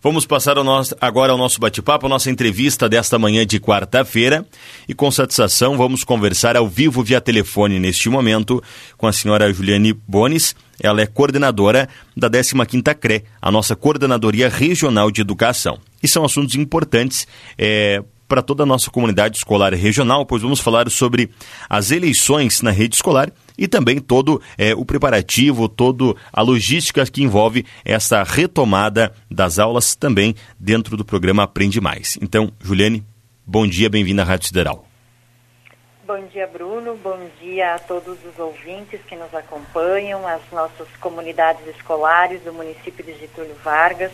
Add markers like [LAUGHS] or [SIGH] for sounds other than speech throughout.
Vamos passar ao nosso, agora ao nosso bate-papo, a nossa entrevista desta manhã de quarta-feira. E com satisfação vamos conversar ao vivo via telefone neste momento com a senhora Juliane Bones. Ela é coordenadora da 15ª CRE, a nossa Coordenadoria Regional de Educação. E são assuntos importantes é, para toda a nossa comunidade escolar regional, pois vamos falar sobre as eleições na rede escolar e também todo é, o preparativo, toda a logística que envolve essa retomada das aulas também dentro do programa Aprende Mais. Então, Juliane, bom dia, bem-vinda à Rádio Sideral. Bom dia, Bruno. Bom dia a todos os ouvintes que nos acompanham, as nossas comunidades escolares do município de Getúlio Vargas.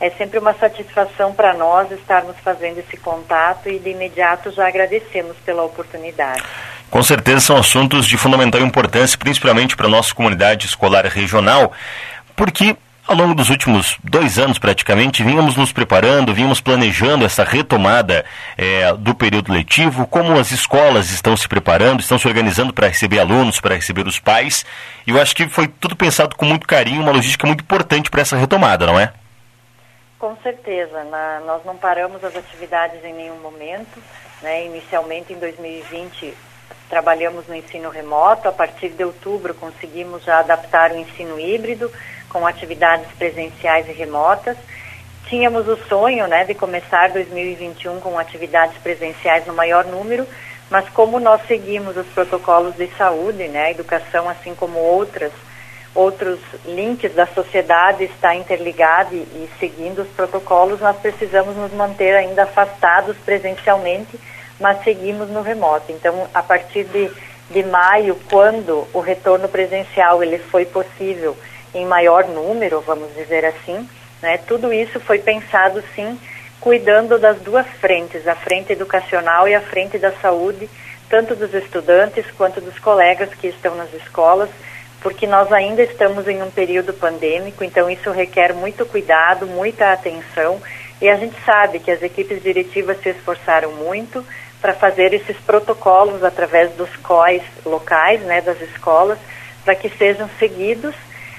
É sempre uma satisfação para nós estarmos fazendo esse contato e de imediato já agradecemos pela oportunidade. Com certeza são assuntos de fundamental importância, principalmente para a nossa comunidade escolar regional, porque ao longo dos últimos dois anos, praticamente, vínhamos nos preparando, vínhamos planejando essa retomada é, do período letivo, como as escolas estão se preparando, estão se organizando para receber alunos, para receber os pais. E eu acho que foi tudo pensado com muito carinho, uma logística muito importante para essa retomada, não é? Com certeza. Na, nós não paramos as atividades em nenhum momento. Né? Inicialmente, em 2020, trabalhamos no ensino remoto. A partir de outubro, conseguimos já adaptar o ensino híbrido com atividades presenciais e remotas. Tínhamos o sonho né, de começar 2021 com atividades presenciais no maior número, mas como nós seguimos os protocolos de saúde, né, educação, assim como outras, outros links da sociedade está interligado e, e seguindo os protocolos, nós precisamos nos manter ainda afastados presencialmente mas seguimos no remoto. Então, a partir de, de maio, quando o retorno presencial ele foi possível em maior número, vamos dizer assim, né, tudo isso foi pensado sim cuidando das duas frentes, a frente educacional e a frente da saúde, tanto dos estudantes quanto dos colegas que estão nas escolas, porque nós ainda estamos em um período pandêmico, então isso requer muito cuidado, muita atenção, e a gente sabe que as equipes diretivas se esforçaram muito, para fazer esses protocolos através dos COIs locais, né, das escolas, para que sejam seguidos.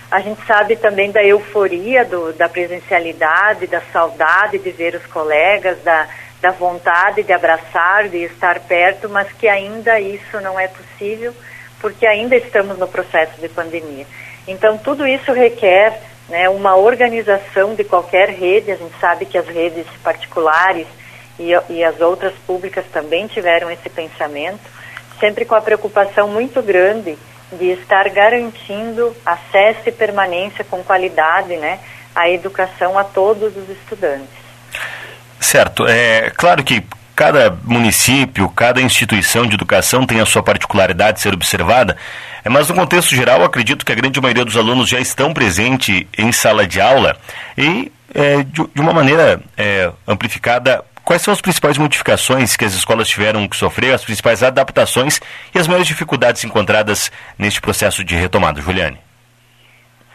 A gente sabe também da euforia do, da presencialidade, da saudade de ver os colegas, da, da vontade de abraçar, de estar perto, mas que ainda isso não é possível, porque ainda estamos no processo de pandemia. Então, tudo isso requer né, uma organização de qualquer rede. A gente sabe que as redes particulares e, e as outras públicas também tiveram esse pensamento, sempre com a preocupação muito grande de estar garantindo acesso e permanência com qualidade né, à educação a todos os estudantes. Certo. É claro que cada município, cada instituição de educação tem a sua particularidade a ser observada, mas no contexto geral, acredito que a grande maioria dos alunos já estão presentes em sala de aula e, é, de, de, uma maneira é, amplificada, Quais são as principais modificações que as escolas tiveram que sofrer, as principais adaptações e as maiores dificuldades encontradas neste processo de retomada, Juliane?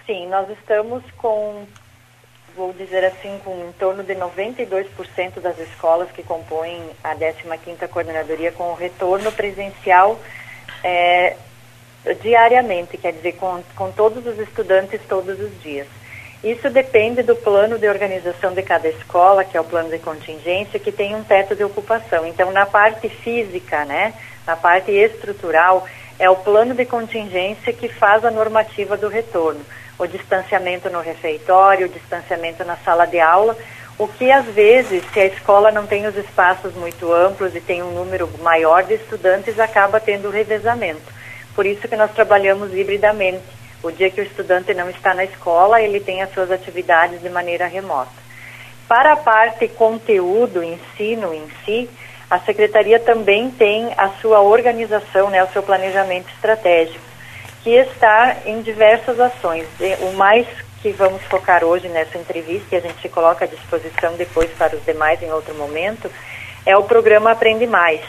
Sim, nós estamos com, vou dizer assim, com em torno de 92% das escolas que compõem a 15ª Coordenadoria com o retorno presencial é, diariamente, quer dizer, com, com todos os estudantes todos os dias. Isso depende do plano de organização de cada escola, que é o plano de contingência, que tem um teto de ocupação. Então, na parte física, né, na parte estrutural, é o plano de contingência que faz a normativa do retorno. O distanciamento no refeitório, o distanciamento na sala de aula, o que às vezes, se a escola não tem os espaços muito amplos e tem um número maior de estudantes, acaba tendo revezamento. Por isso que nós trabalhamos hibridamente o dia que o estudante não está na escola, ele tem as suas atividades de maneira remota. Para a parte conteúdo, ensino em si, a secretaria também tem a sua organização, né, o seu planejamento estratégico, que está em diversas ações. O mais que vamos focar hoje nessa entrevista, e a gente coloca à disposição depois para os demais em outro momento, é o programa Aprende Mais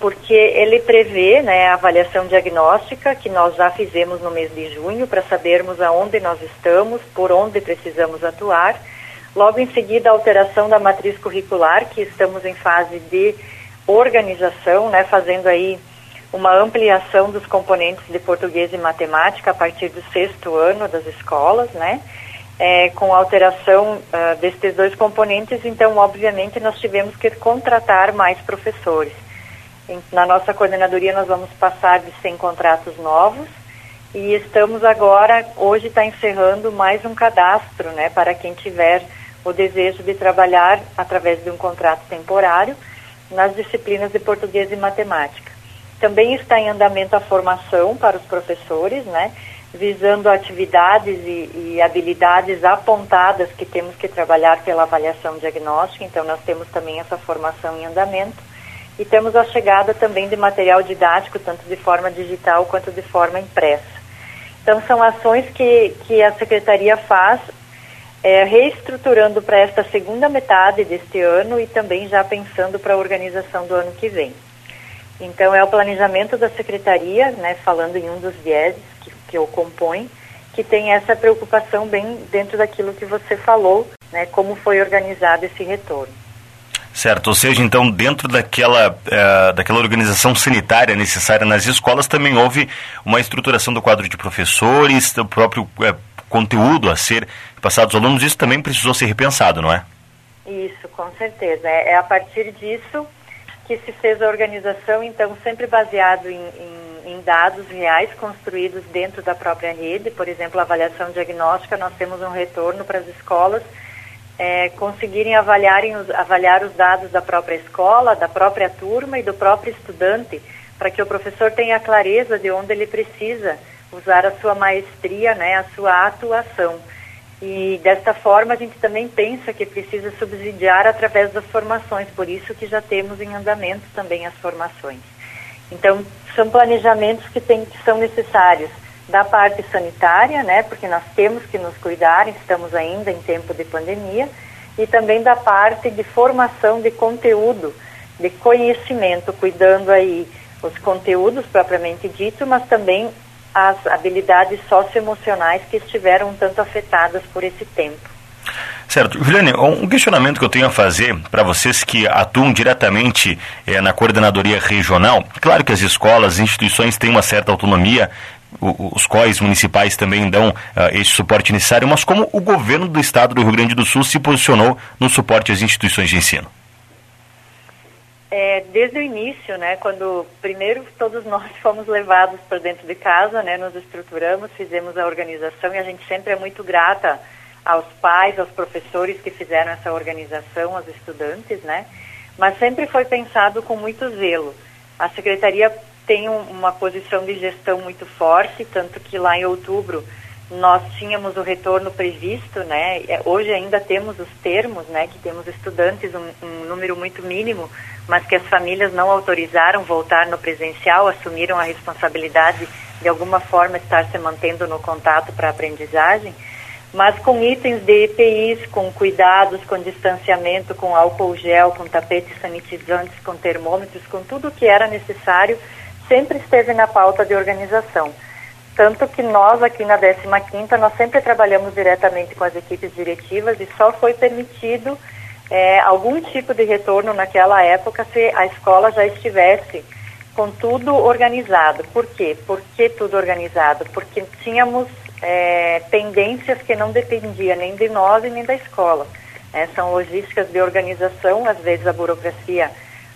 porque ele prevê né, a avaliação diagnóstica que nós já fizemos no mês de junho para sabermos aonde nós estamos, por onde precisamos atuar. Logo em seguida, a alteração da matriz curricular, que estamos em fase de organização, né, fazendo aí uma ampliação dos componentes de português e matemática a partir do sexto ano das escolas, né? é, com a alteração uh, destes dois componentes, então, obviamente, nós tivemos que contratar mais professores. Na nossa coordenadoria, nós vamos passar de 100 contratos novos e estamos agora, hoje está encerrando mais um cadastro, né, para quem tiver o desejo de trabalhar através de um contrato temporário nas disciplinas de português e matemática. Também está em andamento a formação para os professores, né, visando atividades e, e habilidades apontadas que temos que trabalhar pela avaliação diagnóstica, então nós temos também essa formação em andamento. E temos a chegada também de material didático, tanto de forma digital quanto de forma impressa. Então, são ações que, que a Secretaria faz, é, reestruturando para esta segunda metade deste ano e também já pensando para a organização do ano que vem. Então, é o planejamento da Secretaria, né, falando em um dos vieses que, que o compõe, que tem essa preocupação bem dentro daquilo que você falou, né, como foi organizado esse retorno. Certo, ou seja, então dentro daquela, uh, daquela organização sanitária necessária nas escolas também houve uma estruturação do quadro de professores, do próprio uh, conteúdo a ser passado aos alunos, isso também precisou ser repensado, não é? Isso, com certeza. É, é a partir disso que se fez a organização, então sempre baseado em, em, em dados reais construídos dentro da própria rede, por exemplo, a avaliação diagnóstica, nós temos um retorno para as escolas é, conseguirem avaliarem os, avaliar os dados da própria escola, da própria turma e do próprio estudante, para que o professor tenha clareza de onde ele precisa usar a sua maestria, né, a sua atuação. E desta forma a gente também pensa que precisa subsidiar através das formações, por isso que já temos em andamento também as formações. Então, são planejamentos que, tem, que são necessários da parte sanitária, né, porque nós temos que nos cuidar, estamos ainda em tempo de pandemia, e também da parte de formação de conteúdo, de conhecimento, cuidando aí os conteúdos propriamente dito, mas também as habilidades socioemocionais que estiveram tanto afetadas por esse tempo. Certo. Juliane, um questionamento que eu tenho a fazer para vocês que atuam diretamente é, na coordenadoria regional. Claro que as escolas, as instituições têm uma certa autonomia os COIs municipais também dão uh, esse suporte necessário, mas como o governo do estado do Rio Grande do Sul se posicionou no suporte às instituições de ensino? É, desde o início, né, quando primeiro todos nós [LAUGHS] fomos levados para dentro de casa, né, nos estruturamos, fizemos a organização e a gente sempre é muito grata aos pais, aos professores que fizeram essa organização, aos estudantes, né, mas sempre foi pensado com muito zelo. A secretaria tem um, uma posição de gestão muito forte, tanto que lá em outubro nós tínhamos o retorno previsto, né? É, hoje ainda temos os termos, né? Que temos estudantes, um, um, número muito mínimo, mas que as famílias não autorizaram voltar no presencial, assumiram a responsabilidade de alguma forma estar se mantendo no contato para aprendizagem, mas com itens de EPIs, com cuidados, com distanciamento, com álcool gel, com tapetes sanitizantes, com termômetros, com tudo que era necessário sempre esteve na pauta de organização. Tanto que nós aqui na 15ª, nós sempre trabalhamos diretamente com as equipes diretivas e só foi permitido é, algum tipo de retorno naquela época se a escola já estivesse com tudo organizado. Por quê? Por que tudo organizado? Porque tínhamos é, pendências que não dependiam nem de nós e nem da escola. É, são logísticas de organização, às vezes a burocracia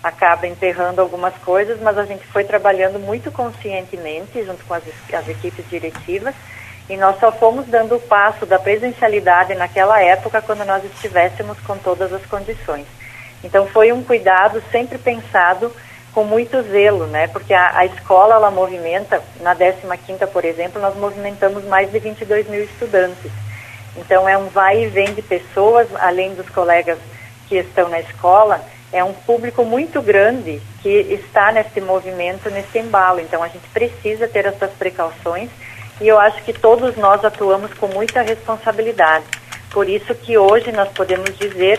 acaba enterrando algumas coisas, mas a gente foi trabalhando muito conscientemente junto com as, as equipes diretivas e nós só fomos dando o passo da presencialidade naquela época quando nós estivéssemos com todas as condições. Então foi um cuidado sempre pensado com muito zelo, né? Porque a, a escola ela movimenta, na 15ª, por exemplo, nós movimentamos mais de 22 mil estudantes. Então é um vai e vem de pessoas, além dos colegas que estão na escola, é um público muito grande que está nesse movimento, nesse embalo. Então a gente precisa ter essas precauções e eu acho que todos nós atuamos com muita responsabilidade. Por isso que hoje nós podemos dizer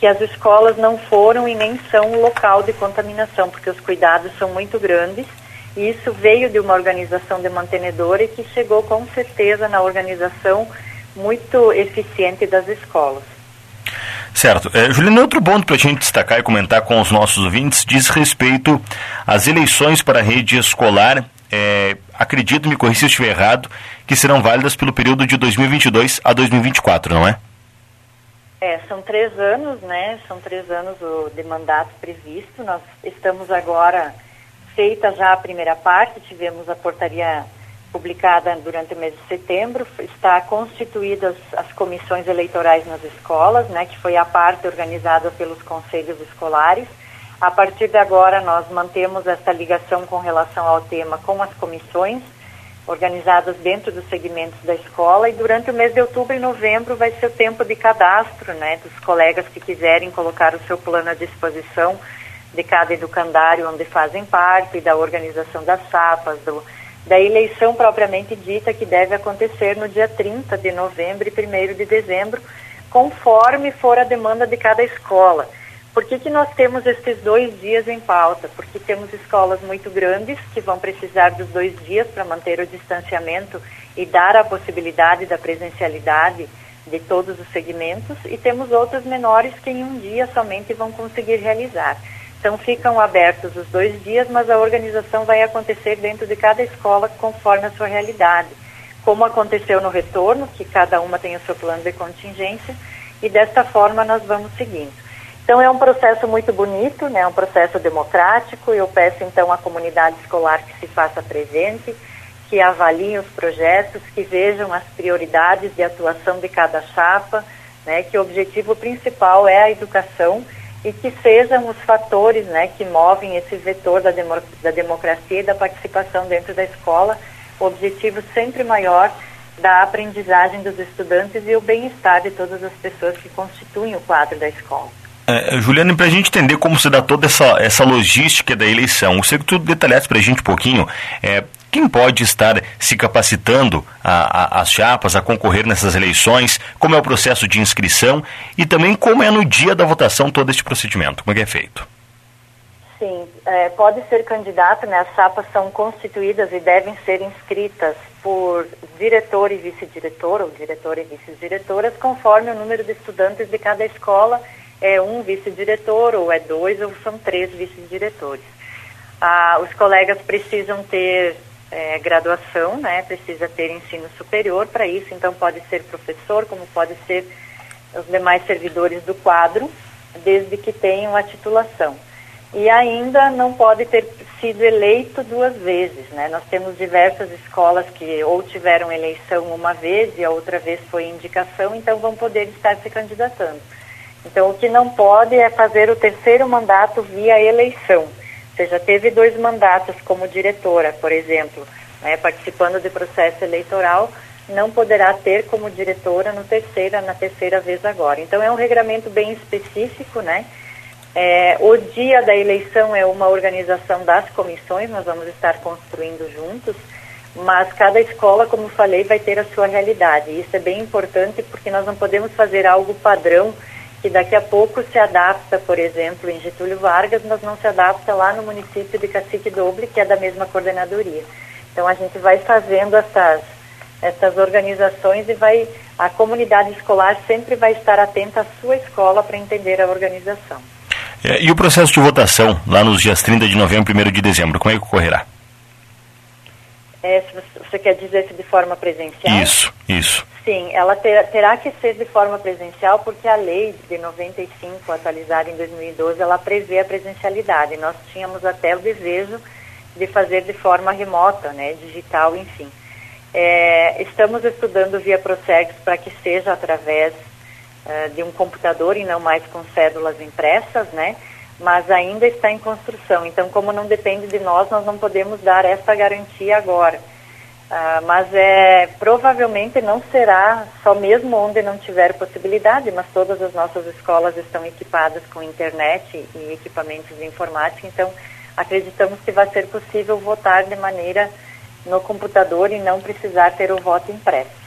que as escolas não foram e nem são um local de contaminação, porque os cuidados são muito grandes e isso veio de uma organização de mantenedora e que chegou com certeza na organização muito eficiente das escolas. Certo. É, Juliana, outro ponto para a gente destacar e comentar com os nossos ouvintes diz respeito às eleições para a rede escolar. É, acredito, me corrija se eu estiver errado, que serão válidas pelo período de 2022 a 2024, não é? É, são três anos, né? São três anos o, de mandato previsto. Nós estamos agora feita já a primeira parte, tivemos a portaria publicada durante o mês de setembro, está constituídas as comissões eleitorais nas escolas, né, que foi a parte organizada pelos conselhos escolares. A partir de agora, nós mantemos essa ligação com relação ao tema com as comissões organizadas dentro dos segmentos da escola e durante o mês de outubro e novembro vai ser o tempo de cadastro, né, dos colegas que quiserem colocar o seu plano à disposição de cada educandário onde fazem parte, da organização das sapas, do, da eleição propriamente dita que deve acontecer no dia 30 de novembro e 1 de dezembro, conforme for a demanda de cada escola. Por que, que nós temos esses dois dias em pauta? Porque temos escolas muito grandes que vão precisar dos dois dias para manter o distanciamento e dar a possibilidade da presencialidade de todos os segmentos, e temos outras menores que em um dia somente vão conseguir realizar. Então ficam abertos os dois dias, mas a organização vai acontecer dentro de cada escola conforme a sua realidade. Como aconteceu no retorno, que cada uma tem o seu plano de contingência, e desta forma nós vamos seguindo. Então é um processo muito bonito, né? É um processo democrático. Eu peço então à comunidade escolar que se faça presente, que avaliem os projetos, que vejam as prioridades de atuação de cada chapa, né? Que o objetivo principal é a educação e que sejam os fatores, né? Que movem esse vetor da, demo da democracia e da participação dentro da escola. O objetivo sempre maior da aprendizagem dos estudantes e o bem-estar de todas as pessoas que constituem o quadro da escola. É, Juliana, para a gente entender como se dá toda essa, essa logística da eleição, você que tu detalhasse para a gente um pouquinho, é, quem pode estar se capacitando a, a, as chapas a concorrer nessas eleições, como é o processo de inscrição e também como é no dia da votação todo este procedimento, como é é feito? Sim, é, pode ser candidato, né? As chapas são constituídas e devem ser inscritas por diretor e vice-diretor, ou diretor e vice-diretoras, conforme o número de estudantes de cada escola é um vice-diretor, ou é dois, ou são três vice-diretores. Ah, os colegas precisam ter é, graduação, né? Precisa ter ensino superior para isso, então pode ser professor, como pode ser os demais servidores do quadro, desde que tenham a titulação. E ainda não pode ter sido eleito duas vezes, né? Nós temos diversas escolas que ou tiveram eleição uma vez e a outra vez foi indicação, então vão poder estar se candidatando. Então, o que não pode é fazer o terceiro mandato via eleição. Ou seja, teve dois mandatos como diretora, por exemplo, né, participando de processo eleitoral, não poderá ter como diretora no terceira, na terceira vez agora. Então, é um regramento bem específico, né? É, o dia da eleição é uma organização das comissões, nós vamos estar construindo juntos, mas cada escola, como falei, vai ter a sua realidade. Isso é bem importante porque nós não podemos fazer algo padrão que daqui a pouco se adapta, por exemplo, em Getúlio Vargas, mas não se adapta lá no município de Cacique Doble, que é da mesma coordenadoria. Então a gente vai fazendo essas, essas organizações e vai a comunidade escolar sempre vai estar atenta à sua escola para entender a organização. É, e o processo de votação lá nos dias 30 de novembro e 1 de dezembro, como é que ocorrerá? É, você quer dizer se de forma presencial? Isso, isso. Sim, ela ter, terá que ser de forma presencial porque a lei de 95, atualizada em 2012, ela prevê a presencialidade. Nós tínhamos até o desejo de fazer de forma remota, né, digital, enfim. É, estamos estudando via Procegs para que seja através uh, de um computador e não mais com cédulas impressas, né? Mas ainda está em construção. Então, como não depende de nós, nós não podemos dar essa garantia agora. Ah, mas é, provavelmente não será só mesmo onde não tiver possibilidade, mas todas as nossas escolas estão equipadas com internet e equipamentos de informática, então acreditamos que vai ser possível votar de maneira no computador e não precisar ter o voto impresso.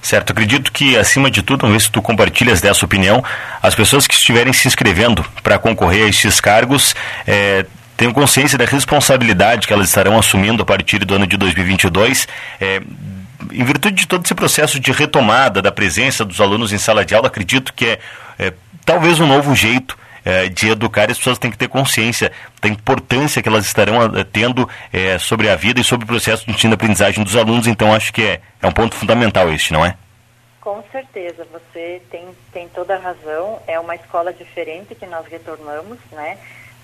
Certo, acredito que, acima de tudo, vamos ver se tu compartilhas dessa opinião, as pessoas que estiverem se inscrevendo para concorrer a estes cargos é, tenham consciência da responsabilidade que elas estarão assumindo a partir do ano de 2022. É, em virtude de todo esse processo de retomada da presença dos alunos em sala de aula, acredito que é, é talvez um novo jeito é, de educar, as pessoas têm que ter consciência da importância que elas estarão é, tendo é, sobre a vida e sobre o processo de ensino-aprendizagem dos alunos, então acho que é, é um ponto fundamental este, não é? Com certeza, você tem, tem toda a razão. É uma escola diferente que nós retornamos, né?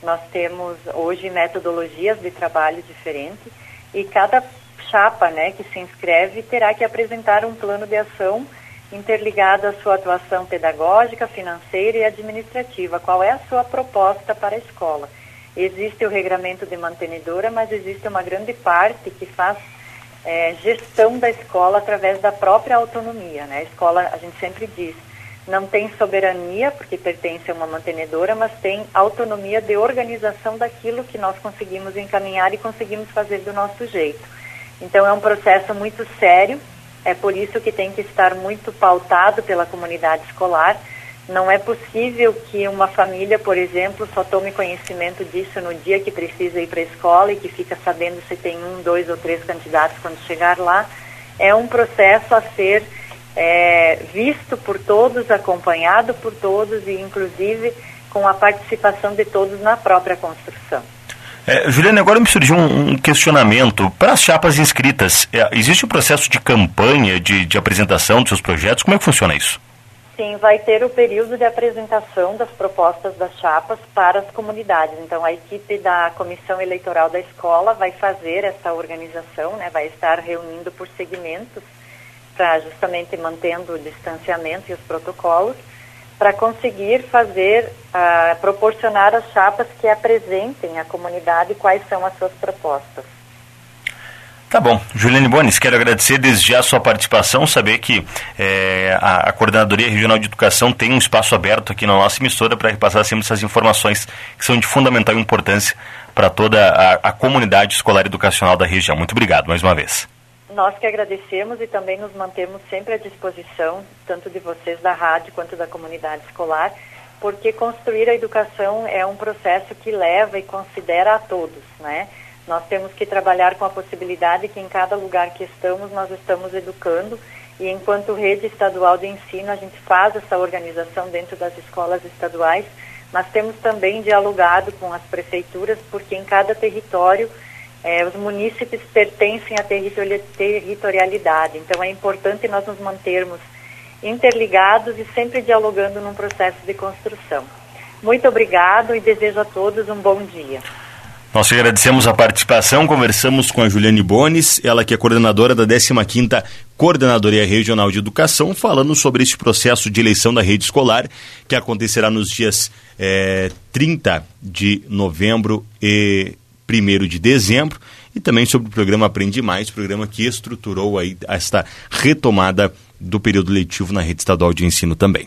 Nós temos hoje metodologias de trabalho diferentes e cada chapa, né, que se inscreve terá que apresentar um plano de ação interligado à sua atuação pedagógica, financeira e administrativa. Qual é a sua proposta para a escola? Existe o regramento de mantenedora, mas existe uma grande parte que faz é, gestão da escola através da própria autonomia. Né? A escola, a gente sempre diz, não tem soberania, porque pertence a uma mantenedora, mas tem autonomia de organização daquilo que nós conseguimos encaminhar e conseguimos fazer do nosso jeito. Então, é um processo muito sério, é por isso que tem que estar muito pautado pela comunidade escolar não é possível que uma família, por exemplo, só tome conhecimento disso no dia que precisa ir para a escola e que fica sabendo se tem um, dois ou três candidatos quando chegar lá. É um processo a ser é, visto por todos, acompanhado por todos e, inclusive, com a participação de todos na própria construção. É, Juliana, agora me surgiu um, um questionamento. Para as chapas inscritas, é, existe um processo de campanha, de, de apresentação dos seus projetos? Como é que funciona isso? Sim, vai ter o período de apresentação das propostas das chapas para as comunidades. Então, a equipe da comissão eleitoral da escola vai fazer essa organização, né, vai estar reunindo por segmentos, para justamente mantendo o distanciamento e os protocolos, para conseguir fazer, uh, proporcionar às chapas que apresentem à comunidade quais são as suas propostas. Tá bom. Juliane Bones, quero agradecer desde já a sua participação, saber que é, a, a, Coordenadoria Regional de Educação tem um espaço aberto aqui na nossa emissora para repassar sempre essas informações que são de fundamental importância para toda a, a comunidade escolar educacional da região. Muito obrigado mais uma vez. Nós que agradecemos e também nos mantemos sempre à disposição, tanto de vocês da rádio quanto da comunidade escolar, porque construir a educação é um processo que leva e considera a todos, né? Nós temos que trabalhar com a possibilidade que em cada lugar que estamos, nós estamos educando e enquanto rede estadual de ensino, a gente faz essa organização dentro das escolas estaduais, mas temos também dialogado com as prefeituras, porque em cada território eh, os munícipes pertencem à territorialidade. Então é importante nós nos mantermos interligados e sempre dialogando num processo de construção. Muito obrigado e desejo a todos um bom dia. Nós agradecemos a participação, conversamos com a Juliane Bones, ela que é coordenadora da 15ª Coordenadoria Regional de Educação, falando sobre este processo de eleição da rede escolar, que acontecerá nos dias é, 30 de novembro e 1 de dezembro, e também sobre o programa Aprende Mais, programa que estruturou aí esta retomada do período letivo na rede estadual de ensino também.